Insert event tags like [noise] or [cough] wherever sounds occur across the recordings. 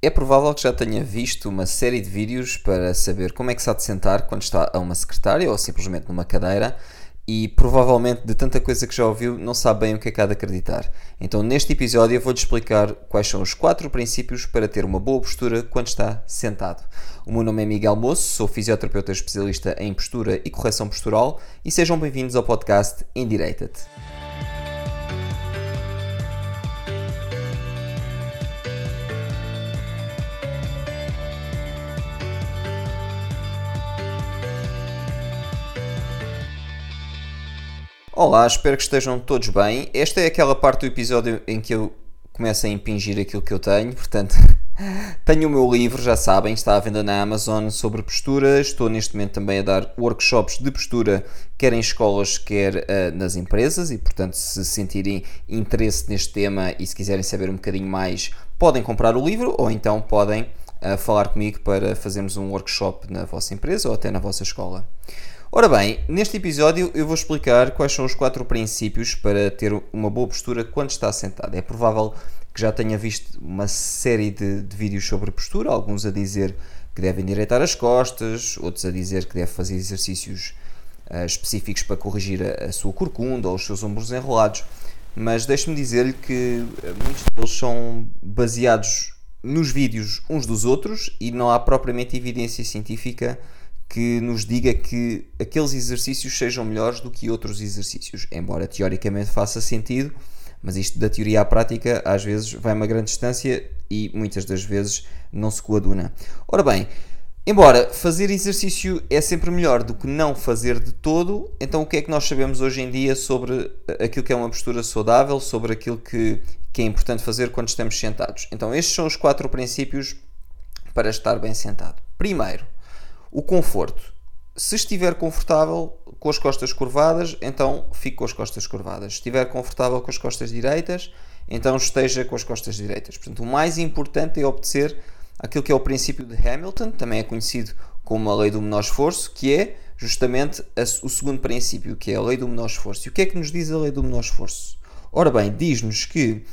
É provável que já tenha visto uma série de vídeos para saber como é que se há de sentar quando está a uma secretária ou simplesmente numa cadeira e provavelmente de tanta coisa que já ouviu não sabe bem o que é que há de acreditar. Então neste episódio eu vou-lhe explicar quais são os quatro princípios para ter uma boa postura quando está sentado. O meu nome é Miguel Moço, sou fisioterapeuta especialista em postura e correção postural e sejam bem-vindos ao podcast Endireita-te. Olá, espero que estejam todos bem. Esta é aquela parte do episódio em que eu começo a impingir aquilo que eu tenho, portanto, [laughs] tenho o meu livro, já sabem, está à venda na Amazon sobre postura. Estou neste momento também a dar workshops de postura, quer em escolas, quer uh, nas empresas, e portanto, se sentirem interesse neste tema e se quiserem saber um bocadinho mais, podem comprar o livro ou então podem uh, falar comigo para fazermos um workshop na vossa empresa ou até na vossa escola. Ora bem, neste episódio eu vou explicar quais são os quatro princípios para ter uma boa postura quando está sentado. É provável que já tenha visto uma série de, de vídeos sobre postura, alguns a dizer que devem endireitar as costas, outros a dizer que deve fazer exercícios uh, específicos para corrigir a, a, sua corcunda ou os seus ombros enrolados. Mas deixe-me dizer-lhe que eh, muitos deles são baseados nos vídeos uns dos outros e não há propriamente evidência científica que nos diga que aqueles exercícios sejam melhores do que outros exercícios, embora teoricamente faça sentido, mas isto da teoria à prática às vezes vai uma grande distância e muitas das vezes não se coaduna. Ora bem, embora fazer exercício é sempre melhor do que não fazer de todo, então o que é que nós sabemos hoje em dia sobre aquilo que é uma postura saudável, sobre aquilo que, que é importante fazer quando estamos sentados? Então estes são os quatro princípios para estar bem sentado. Primeiro, o conforto. Se estiver confortável com as costas curvadas, então fique com as costas curvadas. Se estiver confortável com as costas direitas, então esteja com as costas direitas. Portanto, o mais importante é obedecer aquilo que é o princípio de Hamilton, também é conhecido como a lei do menor esforço, que é justamente o segundo princípio, que é a lei do menor esforço. E o que é que nos diz a lei do menor esforço? Ora bem, diz-nos que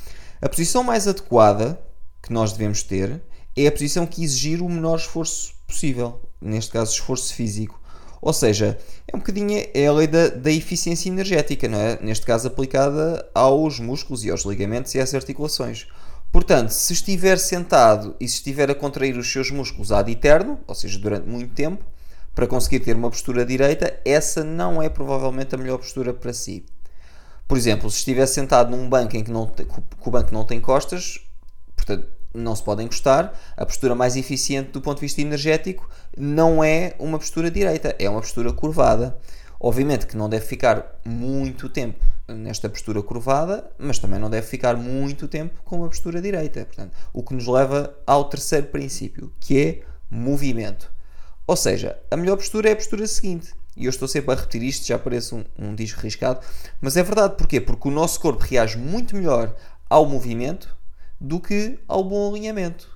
a posição mais adequada que nós devemos ter é a posição que exigir o menor esforço possível, neste caso esforço físico. Ou seja, é um bocadinho é a lei da, da eficiência energética, não é? neste caso aplicada aos músculos e aos ligamentos e às articulações. Portanto, se estiver sentado e se estiver a contrair os seus músculos ad eterno, ou seja, durante muito tempo, para conseguir ter uma postura direita, essa não é provavelmente a melhor postura para si. Por exemplo, se estiver sentado num banco em que, não, que o banco não tem costas, portanto, não se pode encostar. A postura mais eficiente do ponto de vista energético não é uma postura direita, é uma postura curvada. Obviamente que não deve ficar muito tempo nesta postura curvada, mas também não deve ficar muito tempo com uma postura direita. Portanto, o que nos leva ao terceiro princípio, que é movimento. Ou seja, a melhor postura é a postura seguinte. E eu estou sempre a repetir isto, já parece um, um disco riscado, mas é verdade. Porquê? Porque o nosso corpo reage muito melhor ao movimento do que ao bom alinhamento.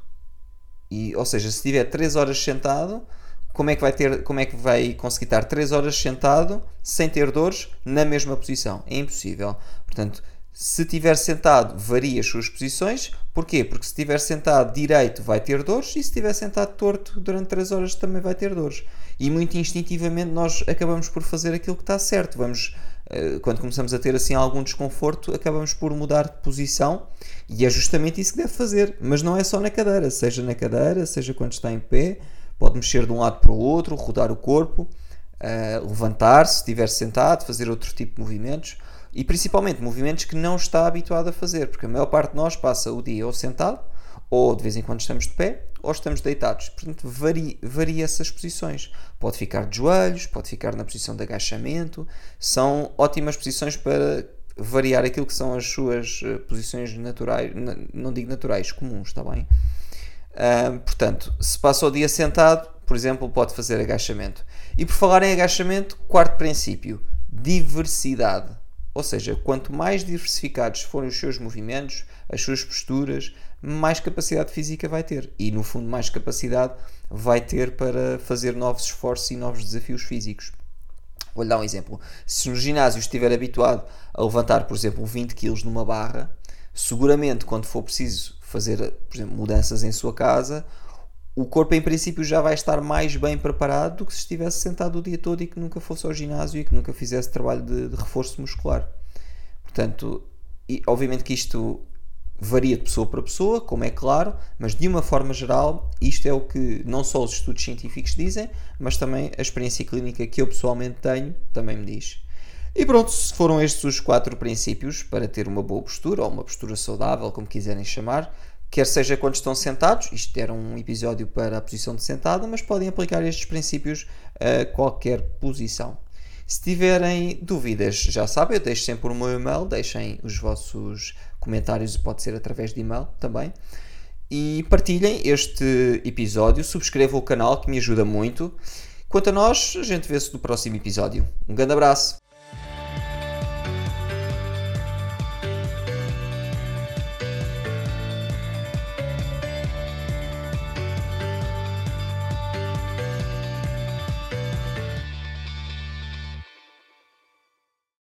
E, ou seja, se estiver 3 horas sentado, como é que vai ter, como é que vai conseguir estar 3 horas sentado sem ter dores na mesma posição? É impossível. Portanto, se estiver sentado, varia as suas posições. Porquê? Porque se estiver sentado direito vai ter dores e se estiver sentado torto durante 3 horas também vai ter dores. E muito instintivamente nós acabamos por fazer aquilo que está certo. Vamos quando começamos a ter assim algum desconforto, acabamos por mudar de posição e é justamente isso que deve fazer. Mas não é só na cadeira, seja na cadeira, seja quando está em pé, pode mexer de um lado para o outro, rodar o corpo, uh, levantar-se, se estiver sentado, fazer outro tipo de movimentos e principalmente movimentos que não está habituado a fazer, porque a maior parte de nós passa o dia ou sentado ou de vez em quando estamos de pé ou estamos deitados. Portanto, varia, varia essas posições. Pode ficar de joelhos, pode ficar na posição de agachamento. São ótimas posições para variar aquilo que são as suas eh, posições naturais, não digo naturais, comuns, está bem? Uh, portanto, se passa o dia sentado, por exemplo, pode fazer agachamento. E por falar em agachamento, quarto princípio: diversidade. Ou seja, quanto mais diversificados forem os seus movimentos, as suas posturas, mais capacidade física vai ter. E no fundo, mais capacidade vai ter para fazer novos esforços e novos desafios físicos. Vou-lhe dar um exemplo. Se no ginásio estiver habituado a levantar, por exemplo, 20 kg numa barra, seguramente quando for preciso fazer, por exemplo, mudanças em sua casa, o corpo em princípio já vai estar mais bem preparado do que se estivesse sentado o dia todo e que nunca fosse ao ginásio e que nunca fizesse trabalho de, de reforço muscular. Portanto, e, obviamente que isto varia de pessoa para pessoa, como é claro, mas de uma forma geral, isto é o que não só os estudos científicos dizem, mas também a experiência clínica que eu pessoalmente tenho também me diz. E pronto, foram estes os quatro princípios para ter uma boa postura ou uma postura saudável, como quiserem chamar, quer seja quando estão sentados, isto era um episódio para a posição de sentada, mas podem aplicar estes princípios a qualquer posição. Se tiverem dúvidas, já sabem, eu deixo sempre o meu e-mail, deixem os vossos comentários, pode ser através de e-mail também. E partilhem este episódio, subscrevam o canal que me ajuda muito. Quanto a nós, a gente vê-se no próximo episódio. Um grande abraço!